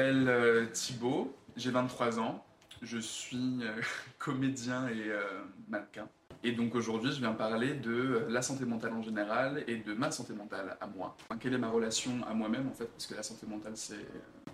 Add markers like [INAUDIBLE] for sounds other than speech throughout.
Je m'appelle euh, Thibaut, j'ai 23 ans, je suis euh, [LAUGHS] comédien et euh, mannequin. Et donc aujourd'hui, je viens parler de la santé mentale en général et de ma santé mentale à moi. Quelle est ma relation à moi-même en fait, parce que la santé mentale c'est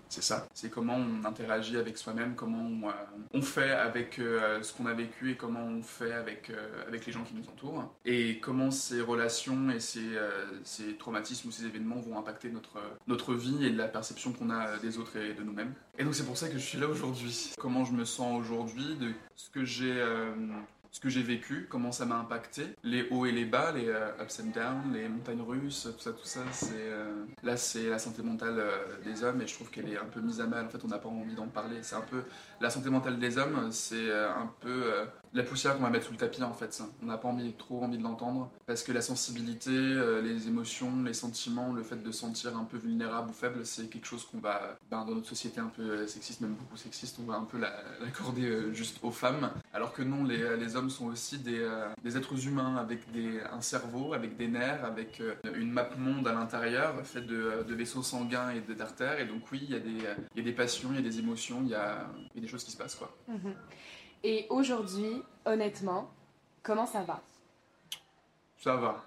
c'est ça. C'est comment on interagit avec soi-même, comment on, euh, fait avec euh, ce qu'on a vécu et comment on fait avec, euh, avec les gens qui nous entourent. Et comment ces relations et ces, ces traumatismes ou ces événements vont impacter notre, notre vie et la perception qu'on a des autres et de nous-mêmes. Et donc c'est pour ça que je suis là aujourd'hui. Comment je me sens aujourd'hui, de ce que j'ai ce que j'ai vécu, comment ça m'a impacté, les hauts et les bas, les euh, ups and downs, les montagnes russes, tout ça, tout ça. C'est euh, là, c'est la santé mentale euh, des hommes et je trouve qu'elle est un peu mise à mal. En fait, on n'a pas envie d'en parler. C'est un peu la santé mentale des hommes, c'est euh, un peu euh, la poussière qu'on va mettre sous le tapis en fait. On n'a pas trop envie de l'entendre parce que la sensibilité, euh, les émotions, les sentiments, le fait de se sentir un peu vulnérable ou faible, c'est quelque chose qu'on va, ben, dans notre société un peu sexiste, même beaucoup sexiste, on va un peu la- l'accorder juste aux femmes. Alors que non, les, hommes sont aussi des, êtres humains avec un cerveau, avec des nerfs, avec une map monde à l'intérieur, faite de, vaisseaux sanguins et d'artères. Et donc oui, il y, a des, passions, il y a des émotions, il y a, y a des choses qui se passent quoi. Mhm. Et aujourd'hui, honnêtement, comment ça va? Ça va.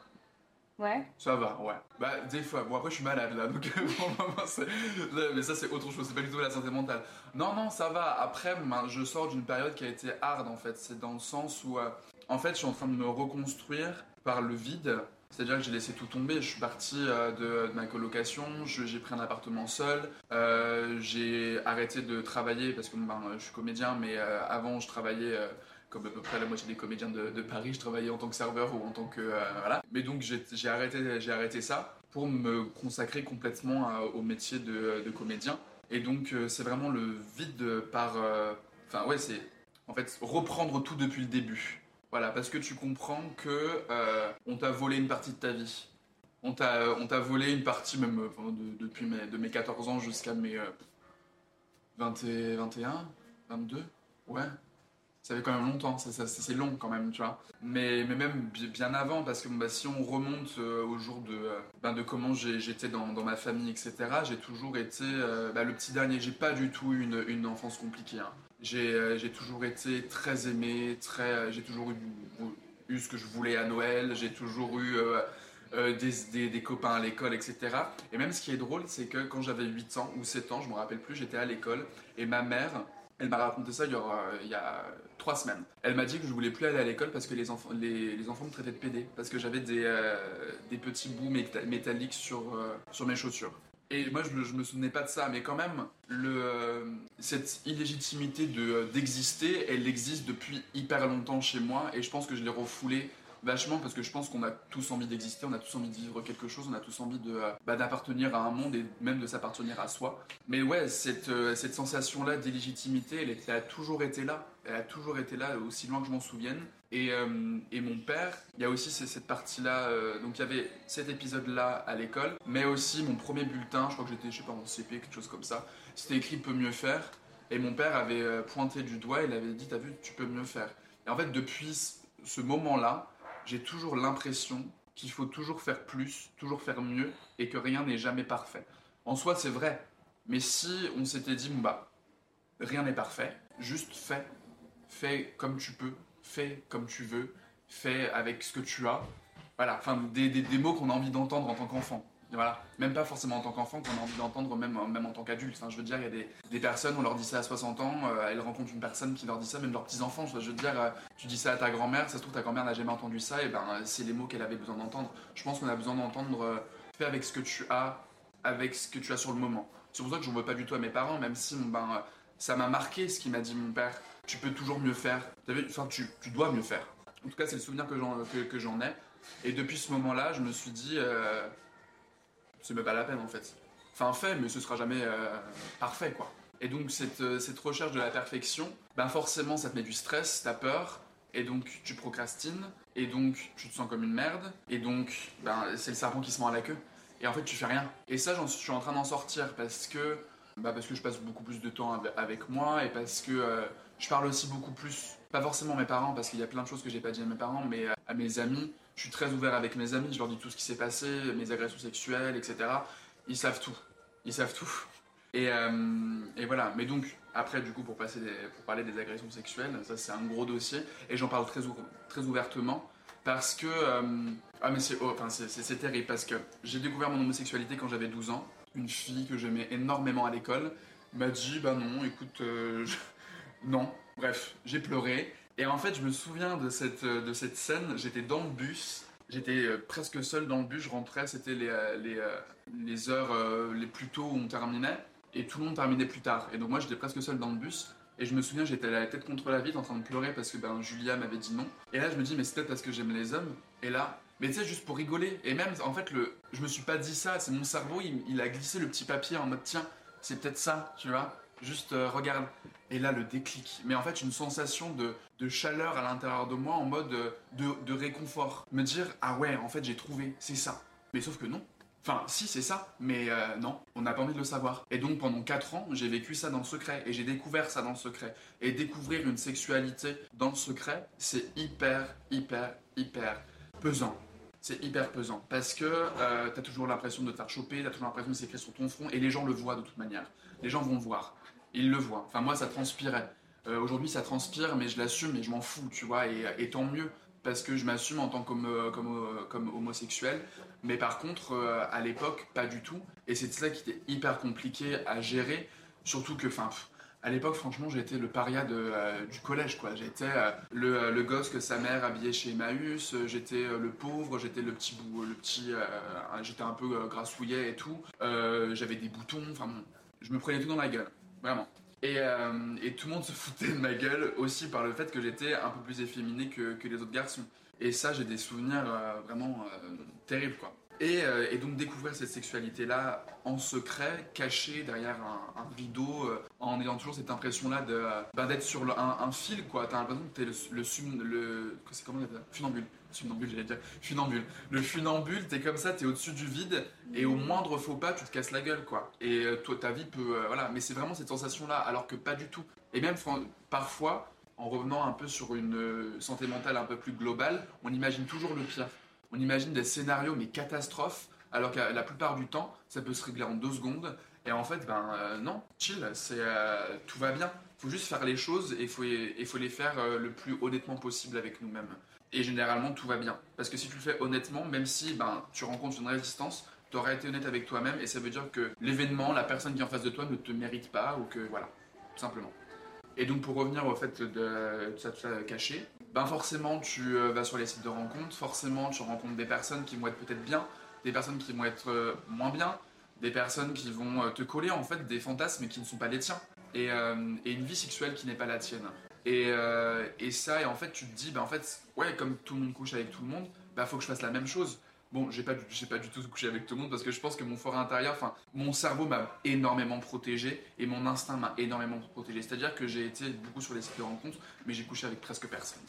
Ouais? Ça va, ouais. Bah, des fois. Bon, après, je suis malade, là, donc [LAUGHS] Mais ça, c'est autre chose, c'est pas du tout la santé mentale. Non, non, ça va. Après, ben, je sors d'une période qui a été hard, en fait. C'est dans le sens où, euh, en fait, je suis en train de me reconstruire par le vide. C'est-à-dire que j'ai laissé tout tomber. Je suis parti euh, de, ma colocation, j'ai pris un appartement seul, euh, j'ai arrêté de travailler parce que ben, je suis comédien, mais euh, avant, je travaillais. euh, comme à peu près la moitié des comédiens de, Paris, je travaillais en tant que serveur ou en tant que euh, voilà. Mais donc j'ai arrêté, arrêté ça pour me consacrer complètement au métier de, de comédien. Et donc euh, c'est vraiment le vide par, euh, enfin ouais c'est en fait reprendre tout depuis le début. Voilà parce que tu comprends que euh, on t'a volé une partie de ta vie. On t'a on t'a volé une partie même euh, depuis mes, de mes 14 ans jusqu'à mes euh, 20 et 21, 22, ouais. Ça fait quand même longtemps, c'est long quand même, tu vois. Mais, même bi- bien avant, parce que bah, si on remonte euh, au jour de, euh, ben, de comment j'étais dans, dans ma famille, etc., j'ai toujours été euh, bah, le petit dernier. J'ai pas du tout une, une enfance compliquée. hein. J'ai euh, j'ai toujours été très aimé, euh, j'ai toujours eu, ce que je voulais à Noël, j'ai toujours eu euh, des, copains à l'école, etc. Et même ce qui est drôle, c'est que quand j'avais 8 ans ou 7 ans, je me rappelle plus, j'étais à l'école et ma mère, elle m'a raconté ça il y, il a trois semaines. Elle m'a dit que je voulais plus aller à l'école parce que les enfants, me traitaient de pédé, parce que j'avais des, petits bouts méta- métalliques sur mes chaussures. Et moi, je je me souvenais pas de ça, mais quand même, euh, cette illégitimité de, d'exister, elle existe depuis hyper longtemps chez moi, et je pense que je l'ai refoulée vachement parce que je pense qu'on a tous envie d'exister, on a tous envie de vivre quelque chose, on a tous envie de euh, bah, d'appartenir à un monde et même de s'appartenir à soi. Mais ouais, cette, euh, cette sensation-là d'illégitimité, elle, est- elle a toujours été là. Elle a toujours été là, aussi loin que je m'en souvienne. Et, euh, et mon père, il y a aussi ce- cette partie-là. euh, donc il y avait cet épisode-là à l'école, mais aussi mon premier bulletin, je crois que j'étais, je sais pas, en CP, quelque chose comme ça. C'était écrit peut mieux faire. Et mon père avait euh, pointé du doigt, il avait dit, t'as vu, tu peux mieux faire. Et en fait, depuis ce- moment-là, j'ai toujours l'impression qu'il faut toujours faire plus, toujours faire mieux, et que rien n'est jamais parfait. En soi, c'est vrai. Mais si on s'était dit, bah, rien n'est parfait, juste fais. Fais comme tu peux, fais comme tu veux, fais avec ce que tu as. Voilà, enfin, des, des, mots qu'on a envie d'entendre en tant qu'enfant. Voilà, même pas forcément en tant qu'enfant, qu'on a envie d'entendre même, même en tant qu'adulte. Enfin, je veux dire, il y a des, des personnes, on leur dit ça à 60 ans, euh, elles rencontrent une personne qui leur dit ça, même leurs petits-enfants. Je veux dire, euh, tu dis ça à ta grand-mère, ça se trouve ta grand-mère n'a jamais entendu ça, et ben euh, c'est les mots qu'elle avait besoin d'entendre. Je pense qu'on a besoin d'entendre, fais avec ce que tu as, avec ce que tu as sur le moment. C'est pour ça que je veux pas du tout à mes parents, même si ben, ça m'a marqué ce qu'il m'a dit mon père. Tu peux toujours mieux faire. Tu, dois mieux faire. En tout cas, c'est le souvenir que j'en que, j'en ai. Et depuis ce moment-là, je me suis dit, euh, c'est même pas la peine en fait. Enfin, fait, mais ce sera jamais euh, parfait quoi. Et donc, cette, euh, cette recherche de la perfection, ben forcément, ça te met du stress, t'as peur, et donc tu procrastines, et donc tu te sens comme une merde, et donc ben, c'est le serpent qui se mord à la queue. Et en fait, tu fais rien. Et ça, je suis en train d'en sortir parce que, bah, parce que je passe beaucoup plus de temps ave- avec moi et parce que euh, je parle aussi beaucoup plus, pas forcément à mes parents, parce qu'il y a plein de choses que j'ai pas dit à mes parents, mais euh, à mes amis. Je suis très ouvert avec mes amis, je leur dis tout ce qui s'est passé, mes agressions sexuelles, etc. Ils savent tout. Ils savent tout. Et, et voilà, mais donc après, du coup, pour, parler des agressions sexuelles, ça c'est un gros dossier et j'en parle très, très ouvertement parce que. ah, mais c'est oh, terrible parce que j'ai découvert mon homosexualité quand j'avais 12 ans. Une fille que j'aimais énormément à l'école m'a dit Bah non, écoute, [LAUGHS] non. Bref, j'ai pleuré. Et en fait, je me souviens de cette, cette scène. J'étais dans le bus. J'étais euh, presque seul dans le bus. Je rentrais. C'était euh, euh, les, heures les plus tôt où on terminait. Et tout le monde terminait plus tard. Et donc, moi, j'étais presque seul dans le bus. Et je me souviens, j'étais la tête contre la vitre en train de pleurer parce que ben, Julia m'avait dit non. Et là, je me dis, mais c'est peut-être parce que j'aime les hommes. Et là, mais tu sais, juste pour rigoler. Et même, en fait, le, je me suis pas dit ça. C'est mon cerveau, il, a glissé le petit papier en mode, tiens, c'est peut-être ça, tu vois. Juste regarde. Et là, le déclic. Mais en fait, une sensation de, de chaleur à l'intérieur de moi en mode de, de, réconfort. Me dire, ah ouais, en fait, j'ai trouvé, c'est ça. Mais sauf que non. Enfin, si, c'est ça, mais euh, non, on n'a pas envie de le savoir. Et donc, pendant 4 ans, j'ai vécu ça dans le secret, et j'ai découvert ça dans le secret. Et découvrir une sexualité dans le secret, c'est hyper, hyper, hyper pesant. C'est hyper pesant, parce que euh, t'as toujours l'impression de te faire choper, t'as toujours l'impression de s'écrire sur ton front, et les gens le voient de toute manière. Les gens vont voir il le voit. Enfin, moi, ça transpirait. Euh, aujourd'hui, ça transpire, mais je l'assume et je m'en fous, tu vois, et, tant mieux, parce que je m'assume en tant comme, euh, euh, comme, homosexuel. Mais par contre, à l'époque, pas du tout. Et c'est ça qui était hyper compliqué à gérer, surtout que, enfin, à l'époque, franchement, j'étais le paria du collège, quoi. J'étais le, gosse que sa mère habillait chez Emmaüs, j'étais le pauvre, j'étais le petit bout, le petit, j'étais un peu grassouillet et tout. J'avais des boutons, enfin, je me prenais tout dans la gueule. Vraiment. Euh, et, tout le monde se foutait de ma gueule aussi par le fait que j'étais un peu plus efféminé que, les autres garçons. Et ça, j'ai des souvenirs euh, vraiment euh, terribles, quoi. Et, donc découvrir cette sexualité-là en secret, cachée derrière un, rideau, en ayant toujours cette impression-là de ben, d'être sur un, fil, quoi. T'as l'impression que t'es le, le, le, Funambule funambule, j'allais dire, funambule. Le funambule, t'es comme ça, t'es au-dessus du vide, et au moindre faux pas, tu te casses la gueule, quoi. Et euh, toi, ta vie peut, euh, voilà. Mais c'est vraiment cette sensation-là, alors que pas du tout. Et même parfois, en revenant un peu sur une euh, santé mentale un peu plus globale, on imagine toujours le pire. On imagine des scénarios mais catastrophes, alors que la plupart du temps, ça peut se régler en deux secondes. Et en fait, ben non, chill, c'est tout va bien. Faut juste faire les choses et faut, faut les faire le plus honnêtement possible avec nous-mêmes et généralement tout va bien. Parce que si tu le fais honnêtement, même si ben, tu rencontres une résistance, tu auras été honnête avec toi-même et ça veut dire que l'événement, la personne qui est en face de toi ne te mérite pas ou que voilà, simplement. Et donc pour revenir au fait de tout ça, tout ça caché, ben forcément tu euh, vas sur les sites de rencontres, forcément tu rencontres des personnes qui vont être peut-être bien, des personnes qui vont être euh, moins bien, des personnes qui vont euh, te coller en fait des fantasmes qui ne sont pas les tiens et, une vie sexuelle qui n'est pas la tienne. Et, ça, et en fait, tu te dis, bah, en fait, ouais, comme tout le monde couche avec tout le monde, bah, faut que je fasse la même chose. Bon, j'ai pas, j'ai pas du tout couché avec tout le monde parce que je pense que mon fort intérieur, enfin, mon cerveau m'a énormément protégé et mon instinct m'a énormément protégé. C'est-à-dire que j'ai été beaucoup sur les sites de rencontres, mais j'ai couché avec presque personne.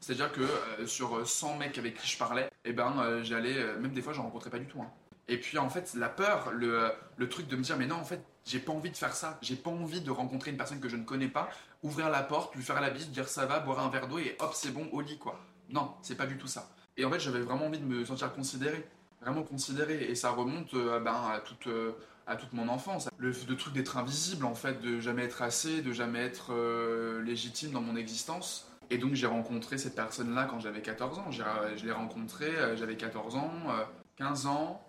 C'est-à-dire que euh, sur 100 mecs avec qui je parlais, eh ben, euh, j'allais, même des fois, j'en rencontrais pas du tout. Hein. Et puis en fait, la peur, le, le, truc de me dire, mais non, en fait, j'ai pas envie de faire ça. J'ai pas envie de rencontrer une personne que je ne connais pas, ouvrir la porte, lui faire la bise, dire ça va, boire un verre d'eau et hop, c'est bon, au lit, quoi. Non, c'est pas du tout ça. Et en fait, j'avais vraiment envie de me sentir considéré. Vraiment considéré. Et ça remonte euh, ben, à, toute, euh, à toute mon enfance. Le, truc d'être invisible, en fait, de jamais être assez, de jamais être euh, légitime dans mon existence. Et donc, j'ai rencontré cette personne-là quand j'avais 14 ans. Je l'ai rencontré, j'avais 14 ans, 15 ans.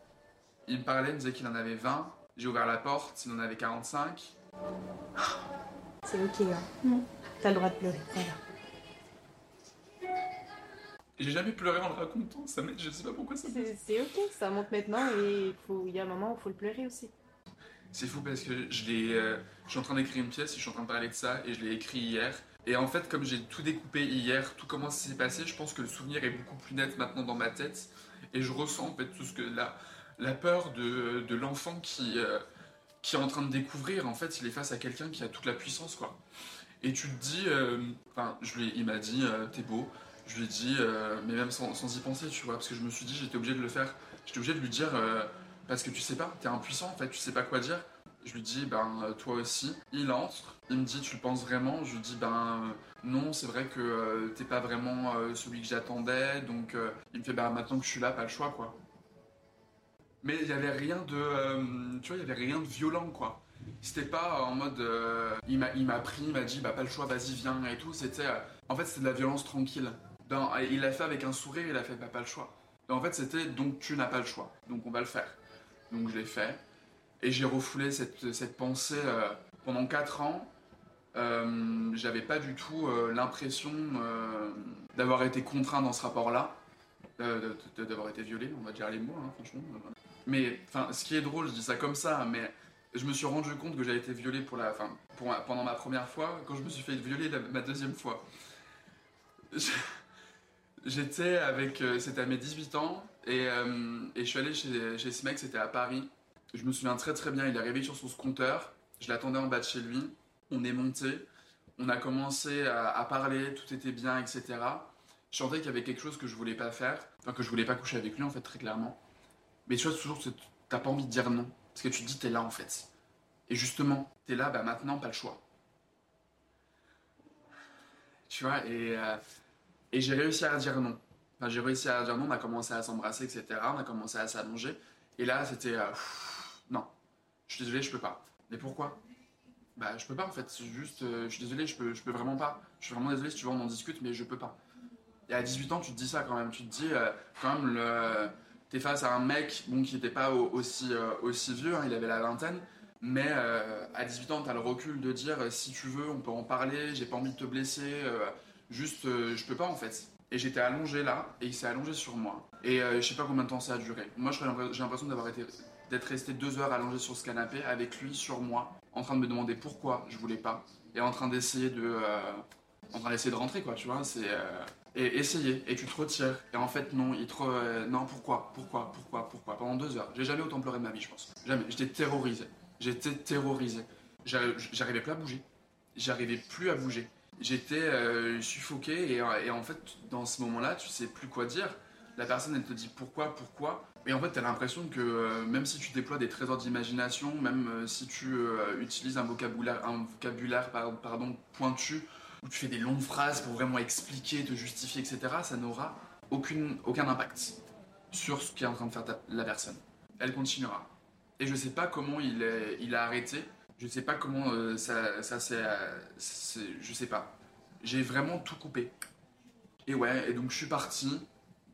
Il me parlait, il me disait qu'il en avait 20. J'ai ouvert la porte, il en avait 45. C'est ok. Hein. T'as le droit de pleurer, J'ai jamais pleuré en le racontant, ça je sais pas pourquoi ça C'est ok, ça monte maintenant et il y a un moment où il faut le pleurer aussi. C'est fou parce que je, l'ai, euh, je suis en train d'écrire une pièce et je suis en train de parler de ça et je l'ai écrit hier. Et en fait, comme j'ai tout découpé hier, tout comment ça s'est passé, je pense que le souvenir est beaucoup plus net maintenant dans ma tête. Et je ressens en fait tout ce que là, la peur de, de l'enfant qui, euh, qui est en train de découvrir, en fait, il est face à quelqu'un qui a toute la puissance, quoi. Et tu te dis, euh, enfin, je lui, il m'a dit, t'es beau. Je lui ai dit, mais même sans, y penser, tu vois, parce que je me suis dit, j'étais obligé de le faire. J'étais obligé de lui dire, parce que tu sais pas, t'es impuissant, en fait, tu sais pas quoi dire. Je lui dis, ben, toi aussi. Il entre, il me dit, tu le penses vraiment? Je lui dis, ben, non, c'est vrai que t'es pas vraiment celui que j'attendais, donc il me fait, ben, maintenant que je suis là, pas le choix, quoi mais il n'y avait rien de euh, tu vois il y avait rien de violent quoi C'était pas en mode. euh, il m'a pris, il m'a dit, bah pas le choix, vas-y, viens et tout. C'était. euh, en fait, c'était de la violence tranquille. Il l'a fait avec un sourire, il a fait, bah pas le choix. En fait, c'était donc tu n'as pas le choix, donc on va le faire. Donc je l'ai fait. Et j'ai refoulé cette, pensée euh, pendant 4 ans. Euh, J'avais pas du tout euh, l'impression d'avoir été contraint dans ce rapport-là, d'avoir été violé, on va dire les mots, hein, franchement. Mais ce qui est drôle, je dis ça comme ça, mais je me suis rendu compte que j'avais été violé pour la, pendant ma première fois, quand je me suis fait violer ma deuxième fois. J'étais avec, euh, c'était à mes 18 ans, et, euh, et je suis allé chez, chez ce mec, c'était à Paris. Je me souviens très très bien, il est arrivé sur son scooter, je l'attendais en bas de chez lui, on est monté, on a commencé à, parler, tout était bien, etc. Je sentais qu'il y avait quelque chose que je voulais pas faire, enfin que je voulais pas coucher avec lui en fait, très clairement. Mais tu vois, toujours, t'as pas envie de dire non, parce que tu te dis t'es là en fait. Et justement, t'es là, bah maintenant, pas le choix. Tu vois, et, euh, et j'ai réussi à dire non. J'ai réussi à dire non, on a commencé à s'embrasser, etc. On a commencé à s'allonger. Et là, c'était. euh, non, je suis désolé, je peux pas. Mais pourquoi? Bah, je peux pas en fait. Juste. euh, je suis désolé, je peux, je peux vraiment pas. Je suis vraiment désolé si tu veux, on en discute, mais je peux pas. Et à 18 ans, tu te dis ça quand même. Tu te dis, euh, quand même, le... t'es face à un mec bon, qui n'était pas au- aussi, euh, aussi vieux, hein, il avait la vingtaine. Mais à 18 ans, tu as le recul de dire si tu veux, on peut en parler, j'ai pas envie de te blesser, juste euh, je peux pas en fait. Et j'étais allongé là, et il s'est allongé sur moi. Et euh, je sais pas combien de temps ça a duré. Moi, j'ai l'impression d'avoir été d'être resté deux heures allongé sur ce canapé avec lui sur moi, en train de me demander pourquoi je voulais pas, et en train d'essayer de, euh, en train d'essayer de rentrer quoi, tu vois. C'est et essayer, et tu te retires. Et en fait, non, il te re- non, pourquoi, pourquoi, pourquoi, pourquoi, pendant deux heures. J'ai jamais autant pleuré de ma vie, je pense. Jamais. J'étais terrorisé. J'étais terrorisé. J'arri- J'arrivais plus à bouger. J'arrivais plus à bouger. J'étais euh, suffoqué et, et en fait, dans ce moment-là, tu sais plus quoi dire. La personne, elle te dit pourquoi, pourquoi. Et en fait, tu as l'impression que euh, même si tu déploies des trésors d'imagination, même euh, si tu euh, utilises un vocabulaire, un vocabulaire par- pardon, pointu, où tu fais des longues phrases pour vraiment expliquer, te justifier, etc., ça n'aura aucun impact sur ce qui est en train de faire la personne. Elle continuera. Et je sais pas comment il, est- il a arrêté. Je sais pas comment euh, ça, ça euh, c'est- je sais pas. J'ai vraiment tout coupé. Et ouais, et donc je suis parti.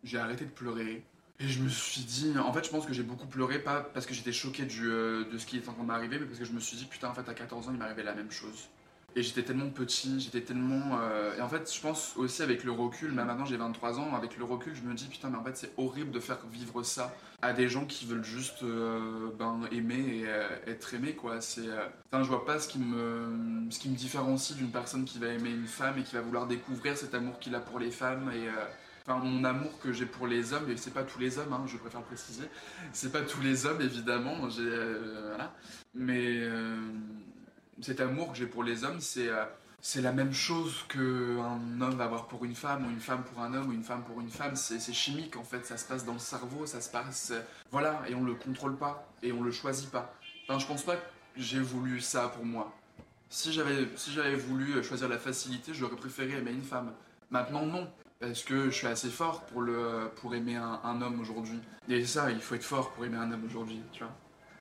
J'ai arrêté de pleurer. Et je me suis dit. En fait, je pense que j'ai beaucoup pleuré, pas parce que j'étais choqué du, euh, de ce qui est en train de m'arriver, mais parce que je me suis dit, putain, en fait, à 14 ans, il m'arrivait la même chose. Et j'étais tellement petit, j'étais tellement. euh, Et en fait, je pense aussi avec le recul, même maintenant j'ai 23 ans, avec le recul, je me dis putain, mais en fait, c'est horrible de faire vivre ça à des gens qui veulent juste euh, ben, aimer et euh, être aimés, quoi. Enfin, je vois pas ce qui me, ce qui me différencie d'une personne qui va aimer une femme et qui va vouloir découvrir cet amour qu'il a pour les femmes et. Enfin, mon amour que j'ai pour les hommes, et c'est pas tous les hommes, hein, je préfère le préciser, c'est pas tous les hommes évidemment, j'ai, voilà. mais cet amour que j'ai pour les hommes, c'est euh, la même chose qu'un homme va avoir pour une femme, ou une femme pour un homme, ou une femme pour une femme. C'est chimique en fait, ça se passe dans le cerveau, ça se passe. euh, Voilà, et on le contrôle pas, et on le choisit pas. Enfin, je pense pas que j'ai voulu ça pour moi. Si j'avais si voulu choisir la facilité, j'aurais préféré aimer une femme. Maintenant, non. Parce que je suis assez fort pour, le, pour aimer un, un homme aujourd'hui. Et ça, il faut être fort pour aimer un homme aujourd'hui, tu vois.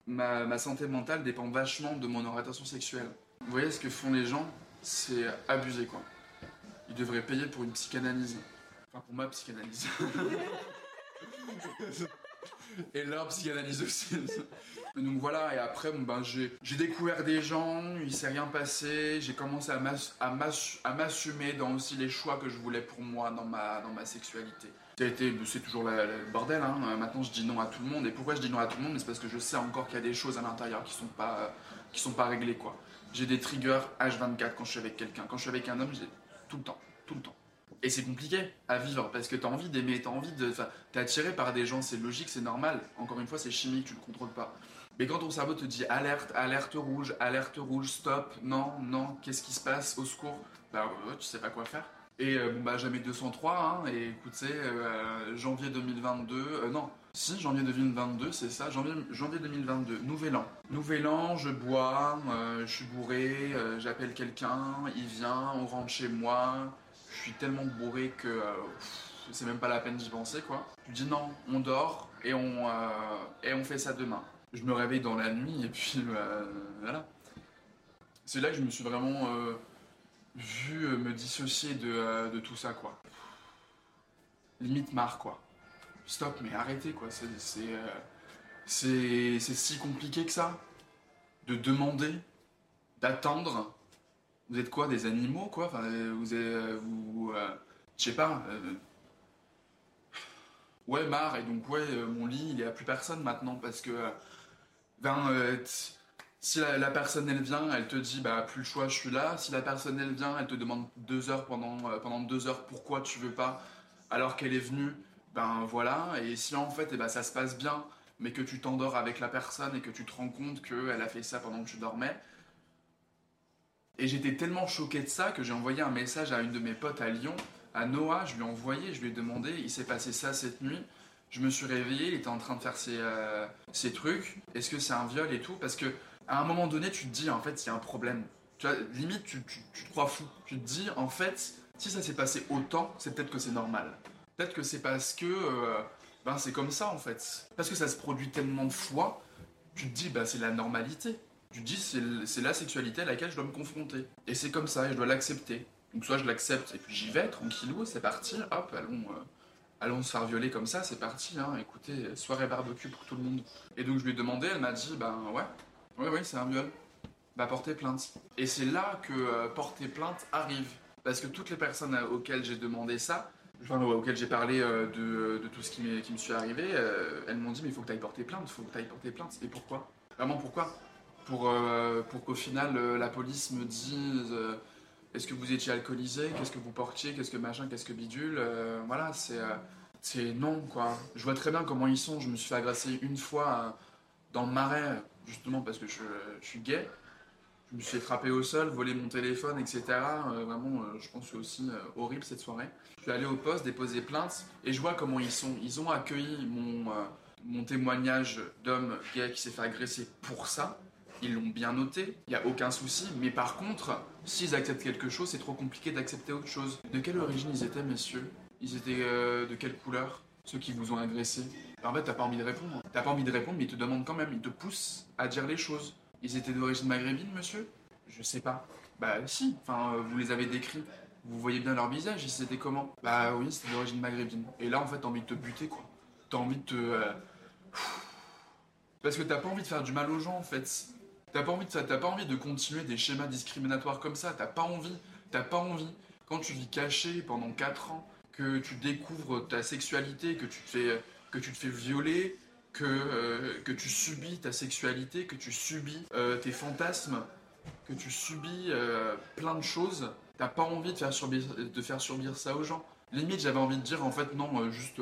Ma, santé mentale dépend vachement de mon orientation sexuelle. Vous voyez ce que font les gens C'est abusé quoi. Ils devraient payer pour une psychanalyse. Enfin pour ma psychanalyse. [LAUGHS] et leur psychanalyse aussi. Donc voilà, et après ben, j'ai découvert des gens, il s'est rien passé, j'ai commencé à m'ass- à m'ass- à m'assumer dans aussi les choix que je voulais pour moi dans ma sexualité. C'est toujours le bordel, hein. Euh, maintenant je dis non à tout le monde, et pourquoi je dis non à tout le monde? C'est parce que je sais encore qu'il y a des choses à l'intérieur qui sont pas, sont pas réglées quoi. J'ai des triggers H24 quand je suis avec quelqu'un, quand je suis avec un homme, j'ai tout le temps, tout le temps. Et c'est compliqué à vivre parce que t'as envie d'aimer, t'as envie de. T'es attiré par des gens, c'est logique, c'est normal. Encore une fois, c'est chimique, tu le contrôles pas. Mais quand ton cerveau te dit alerte, alerte rouge, alerte rouge, stop, non, non, qu'est-ce qui se passe, au secours, bah tu sais pas quoi faire. Et euh, bon, bah jamais 203, hein, et écoutez, euh, janvier 2022, euh, non, si, janvier 2022, c'est ça, janvier, janvier 2022, nouvel an. Nouvel an, je bois, je suis bourré, j'appelle quelqu'un, il vient, on rentre chez moi, je suis tellement bourré que c'est même pas la peine d'y penser, quoi. Je dis non, on dort et on, et on fait ça demain. je me réveille dans la nuit et puis voilà. C'est là que je me suis vraiment vu me dissocier de, de, tout ça, quoi. Limite marre, quoi. Stop, mais arrêtez, quoi. C'est c'est si compliqué que ça de demander, d'attendre. Vous êtes quoi, des animaux, quoi? Enfin, vous êtes, vous, je sais pas. ouais, marre. Et donc, ouais, mon lit, il est à plus personne maintenant parce que ben, euh, si la, personne elle vient, elle te dit bah plus le choix, je suis là. Si la personne elle vient, elle te demande deux heures pendant, euh, pendant deux heures pourquoi tu veux pas, alors qu'elle est venue, ben voilà. Et si en fait et eh ben, ça se passe bien, mais que tu t'endors avec la personne et que tu te rends compte qu'elle a fait ça pendant que tu dormais. Et j'étais tellement choqué de ça que j'ai envoyé un message à une de mes potes à Lyon, à Noah, je lui ai envoyé, je lui ai demandé, il s'est passé ça cette nuit. Je me suis réveillé, il était en train de faire ses, euh, trucs. Est-ce que c'est un viol et tout? Parce que à un moment donné, tu te dis, en fait, il y a un problème. Tu vois, limite, tu, te crois fou. Tu te dis, en fait, si ça s'est passé autant, c'est peut-être que c'est normal. Peut-être que c'est parce que euh, ben, c'est comme ça, en fait. Parce que ça se produit tellement de fois, tu te dis, ben, c'est la normalité. Tu te dis, c'est la sexualité à laquelle je dois me confronter. Et c'est comme ça, et je dois l'accepter. Donc soit je l'accepte et puis j'y vais, tranquillou, c'est parti, hop, allons, euh, allons se faire violer comme ça, c'est parti, hein, écoutez, soirée barbecue pour tout le monde. Et donc je lui ai demandé, elle m'a dit, ben ouais, ouais, ouais, c'est un viol. Bah porter plainte. Et c'est là que euh, porter plainte arrive. Parce que toutes les personnes auxquelles j'ai demandé ça, auxquelles j'ai parlé euh, de, de, tout ce qui, qui me suis arrivé, elles m'ont dit, mais il faut que tu ailles porter plainte, il faut que tu ailles porter plainte. Et pourquoi? Vraiment pourquoi? Pour, pour qu'au final la police me dise est-ce que vous étiez alcoolisé? Qu'est-ce que vous portiez? Qu'est-ce que machin? Qu'est-ce que bidule? Euh, Voilà, c'est euh, c'est non quoi. Je vois très bien comment ils sont. Je me suis fait agresser une fois euh, dans le marais, justement parce que je, suis gay. Je me suis frapper au sol, voler mon téléphone, etc. vraiment, je pense que c'est aussi horrible cette soirée. Je suis allé au poste, déposer plainte, et je vois comment ils sont. Ils ont accueilli mon, mon témoignage d'homme gay qui s'est fait agresser pour ça ils l'ont bien noté, il n'y a aucun souci, mais par contre, s'ils acceptent quelque chose, c'est trop compliqué d'accepter autre chose. De quelle origine ils étaient, messieurs? Ils étaient euh, de quelle couleur? Ceux qui vous ont agressé En fait, t'as pas envie de répondre. T'as pas envie de répondre, mais ils te demandent quand même, ils te poussent à dire les choses. Ils étaient d'origine maghrébine, monsieur? Je sais pas. Bah si, enfin, euh, vous les avez décrits. Vous voyez bien leur visage, ils étaient comment? Bah oui, c'était d'origine maghrébine. Et là, en fait, t'as envie de te buter, quoi. T'as envie de te... Euh, Parce que t'as pas envie de faire du mal aux gens, en fait. T'as pas envie de ça, t'as pas envie de continuer des schémas discriminatoires comme ça, t'as pas envie, t'as pas envie. Quand tu vis caché pendant 4 ans, que tu découvres ta sexualité, que tu te fais, que tu te fais violer, que, euh, que tu subis ta sexualité, que tu subis euh, tes fantasmes, que tu subis euh, plein de choses, t'as pas envie de faire, subir, de faire subir ça aux gens. Limite, j'avais envie de dire en fait non, juste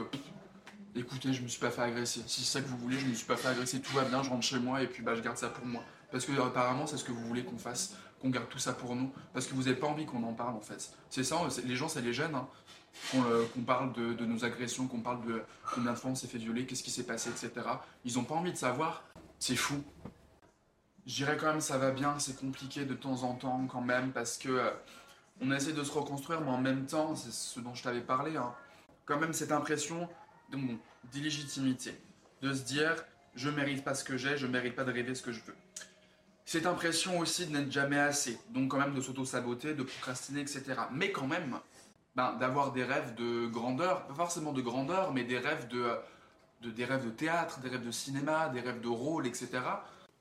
écoutez, je me suis pas fait agresser. Si c'est ça que vous voulez, je me suis pas fait agresser, tout va bien, je rentre chez moi et puis bah, je garde ça pour moi. Parce que apparemment, c'est ce que vous voulez qu'on fasse, qu'on garde tout ça pour nous. Parce que vous n'avez pas envie qu'on en parle en fait. C'est ça, les gens, ça les gêne. Hein. Qu'on parle de, nos agressions, qu'on parle de combien de fois on s'est fait violer, qu'est-ce qui s'est passé, etc. Ils n'ont pas envie de savoir. C'est fou. Je dirais quand même ça va bien, c'est compliqué de temps en temps quand même parce que euh, on essaie de se reconstruire, mais en même temps, c'est ce dont je t'avais parlé, hein. quand même cette impression d'illégitimité, de se dire je mérite pas ce que j'ai, je mérite pas de rêver ce que je veux cette impression aussi de n'être jamais assez, donc quand même de s'auto-saboter, de procrastiner, etc. Mais quand même, ben, d'avoir des rêves de grandeur, pas forcément de grandeur, mais des rêves de, de, des rêves de théâtre, des rêves de cinéma, des rêves de rôle, etc.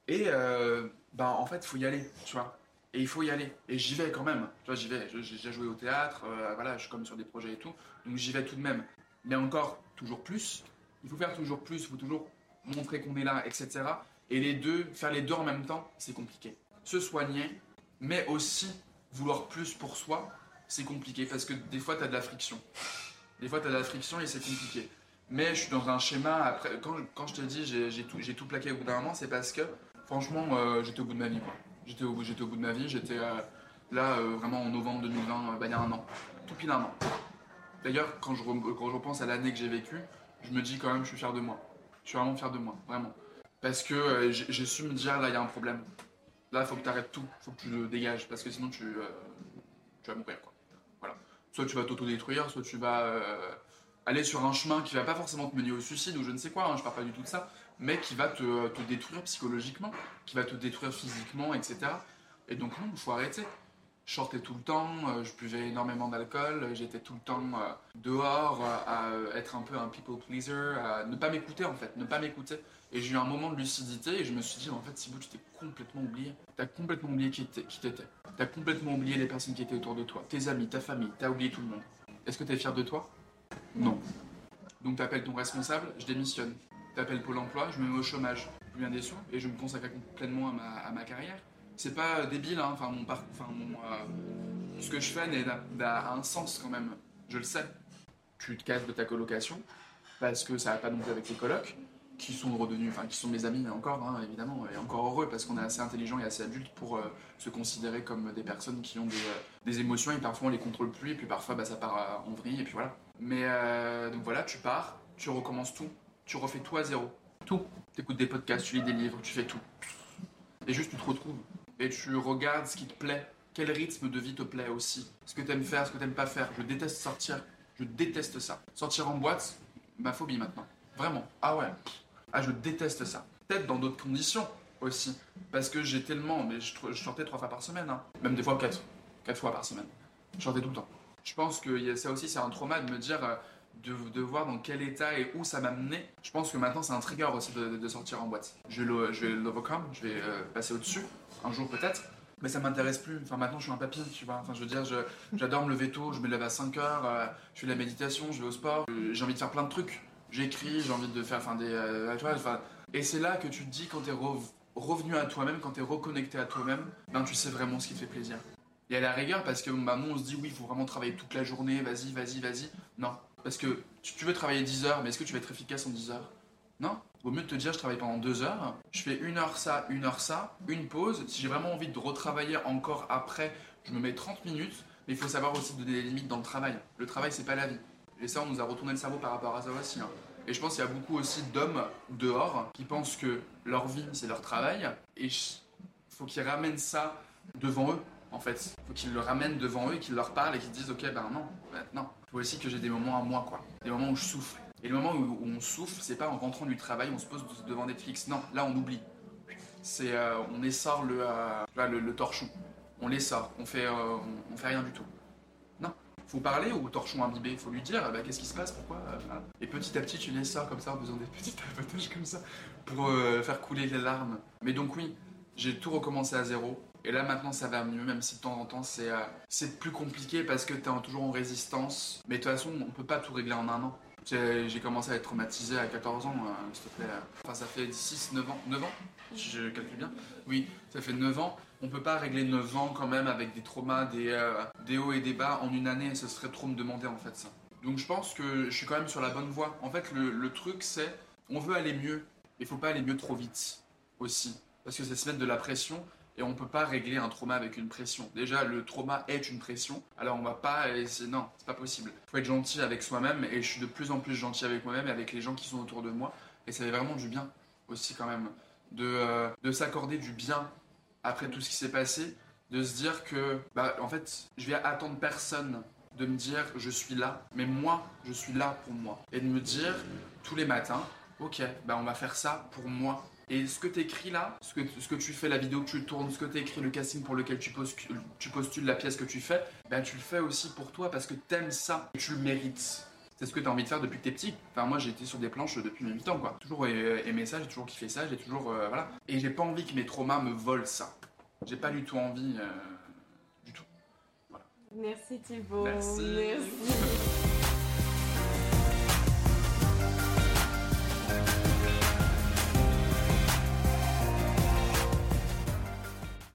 Et euh, ben, en fait, il faut y aller, tu vois. Et il faut y aller. Et j'y vais quand même. Tu vois, j'y vais. J'ai joué au théâtre, euh, voilà, je suis comme sur des projets et tout. Donc j'y vais tout de même. Mais encore, toujours plus. Il faut faire toujours plus, il faut toujours montrer qu'on est là, etc. Et les deux, faire les deux en même temps, c'est compliqué. Se soigner, mais aussi vouloir plus pour soi, c'est compliqué parce que des fois, tu as de la friction. Des fois, tu as de la friction et c'est compliqué. Mais je suis dans un schéma, après, quand, quand je te dis j'ai tout, tout plaqué au bout d'un moment, c'est parce que franchement, euh, j'étais au bout de ma vie. J'étais au, au bout de ma vie, j'étais euh, là euh, vraiment en novembre 2020, bah, il y a un an, tout pile un an. D'ailleurs, quand je, quand je repense à l'année que j'ai vécue, je me dis quand même, je suis fier de moi. Je suis vraiment fier de moi, vraiment. Parce que euh, j'ai su me dire, là, il y a un problème. Là, faut que tu arrêtes tout. Il faut que tu le dégages. Parce que sinon, tu, euh, tu vas mourir. Soit tu vas t'autodétruire, soit tu vas, euh, aller sur un chemin qui va pas forcément te mener au suicide ou je ne sais quoi, hein, je parle pas du tout de ça, mais qui va te, te détruire psychologiquement, qui va te détruire physiquement, etc. Et donc non, il faut arrêter. Je sortais tout le temps, euh, je buvais énormément d'alcool, j'étais tout le temps euh, dehors euh, à être un peu un people pleaser, à ne pas m'écouter en fait, ne pas m'écouter. Et j'ai eu un moment de lucidité et je me suis dit en fait Sibou tu t'es complètement oublié. T'as complètement oublié qui t'étais. T'as complètement oublié les personnes qui étaient autour de toi, tes amis, ta famille, t'as oublié tout le monde. Est-ce que t'es fier de toi? Non. Donc t'appelles ton responsable, je démissionne. T'appelles Pôle emploi, je me mets au chômage. Je viens soins et je me consacre complètement à ma, à ma carrière c'est pas débile, hein. enfin, mon, enfin mon, euh, ce que je fais a un sens quand même, je le sais. Tu te casses de ta colocation parce que ça va pas non plus avec tes colocs, qui sont redevenus, enfin qui sont mes amis encore, hein, évidemment, et encore heureux parce qu'on est assez intelligent et assez adulte pour euh, se considérer comme des personnes qui ont des, euh, des, émotions et parfois on les contrôle plus et puis parfois bah, ça part en vrille et puis voilà. Mais donc voilà, tu pars, tu recommences tout, tu refais tout à zéro, tout. Tu écoutes des podcasts, tu lis des livres, tu fais tout. Et juste tu te retrouves et tu regardes ce qui te plaît. Quel rythme de vie te plaît aussi? Ce que tu aimes faire, ce que tu n'aimes pas faire. Je déteste sortir. Je déteste ça. Sortir en boîte, ma phobie maintenant. Vraiment. Ah ouais. Ah, je déteste ça. Peut-être dans d'autres conditions aussi. Parce que j'ai tellement. Mais je, sortais trois fois par semaine. Hein. Même des fois quatre. Quatre fois par semaine. Je sortais tout le temps. Je pense que ça aussi, c'est un trauma de me dire. Euh, de, voir dans quel état et où ça m'a mené. Je pense que maintenant c'est un trigger aussi de, sortir en boîte. Je vais l'overcome, je vais euh, passer au-dessus un jour peut-être. Mais ça m'intéresse plus. Enfin, maintenant, je suis un papy, tu vois. Enfin, je veux dire, j'adore me lever tôt, je me lève à 5 heures, euh, je fais de la méditation, je vais au sport. J'ai envie de faire plein de trucs. J'écris, j'ai envie de faire enfin, des. Euh, et c'est là que tu te dis, quand t'es revenu à toi-même, quand t'es reconnecté à toi-même, ben, tu sais vraiment ce qui te fait plaisir. Et à la rigueur, parce que bah, nous, on se dit, oui, il faut vraiment travailler toute la journée, vas-y, vas-y, vas-y. Non. Parce que tu veux travailler 10 heures, mais est-ce que tu vas être efficace en 10 heures? Non. Vaut mieux te dire, je travaille pendant deux heures, je fais une heure ça, une heure ça, une pause. Si j'ai vraiment envie de retravailler encore après, je me mets 30 minutes. Mais il faut savoir aussi donner des limites dans le travail. Le travail, c'est pas la vie. Et ça, on nous a retourné le cerveau par rapport à ça aussi. Hein. Et je pense qu'il y a beaucoup aussi d'hommes dehors qui pensent que leur vie, c'est leur travail. Et il faut qu'ils ramènent ça devant eux, en fait. Il faut qu'ils le ramènent devant eux qu'ils leur parlent et qu'ils disent, ok, ben non, non. Il faut aussi que j'ai des moments à moi, quoi. Des moments où je souffle. Et le moment où, on souffle, c'est pas en rentrant du travail, on se pose devant Netflix. Non, là on oublie. C'est, euh, on essore le, euh, le, torchon. On l'essore. On fait, euh, on, fait rien du tout. Faut parler au torchon imbibé. Faut lui dire, bah, qu'est-ce qui se passe, pourquoi. Et petit à petit, tu l'essores comme ça en faisant des petits tapotages comme ça pour faire couler les larmes. Mais donc oui, j'ai tout recommencé à zéro. Et là maintenant ça va mieux, même si de temps en temps c'est, c'est plus compliqué parce que tu es toujours en résistance. Mais de toute façon, on peut pas tout régler en un an. J'ai commencé à être traumatisé à 14 ans, euh, s'il te plaît. Enfin, ça fait 6, 9 ans. 9 ans Je calcule bien. Oui, ça fait 9 ans. On peut pas régler 9 ans quand même avec des traumas, des, euh, des hauts et des bas en une année. Ce serait trop me demander en fait ça. Donc je pense que je suis quand même sur la bonne voie. En fait, le, le truc c'est, on veut aller mieux. Il faut pas aller mieux trop vite aussi. Parce que c'est se mettre de la pression et on ne peut pas régler un trauma avec une pression. Déjà, le trauma est une pression, alors on va pas essayer. Non, c'est pas possible. Il faut être gentil avec soi-même et je suis de plus en plus gentil avec moi-même et avec les gens qui sont autour de moi. Et ça fait vraiment du bien aussi, quand même, de, euh, de s'accorder du bien après tout ce qui s'est passé, de se dire que, bah, en fait, je vais attendre personne de me dire je suis là, mais moi, je suis là pour moi. Et de me dire tous les matins, ok, bah, on va faire ça pour moi et ce que tu écris là, ce que, ce que tu fais, la vidéo que tu tournes, ce que tu écrit, le casting pour lequel tu, postules, tu postules la pièce que tu fais, ben tu le fais aussi pour toi parce que t'aimes ça et tu le mérites. C'est ce que tu as envie de faire depuis que t'es petit. Enfin, moi, j'ai été sur des planches depuis mes 8 ans, quoi. Toujours aimé ça, j'ai toujours kiffé ça, j'ai toujours. Euh, voilà. Et j'ai pas envie que mes traumas me volent ça. J'ai pas du tout envie. Euh, du tout. Voilà. Merci Thibaut. Merci.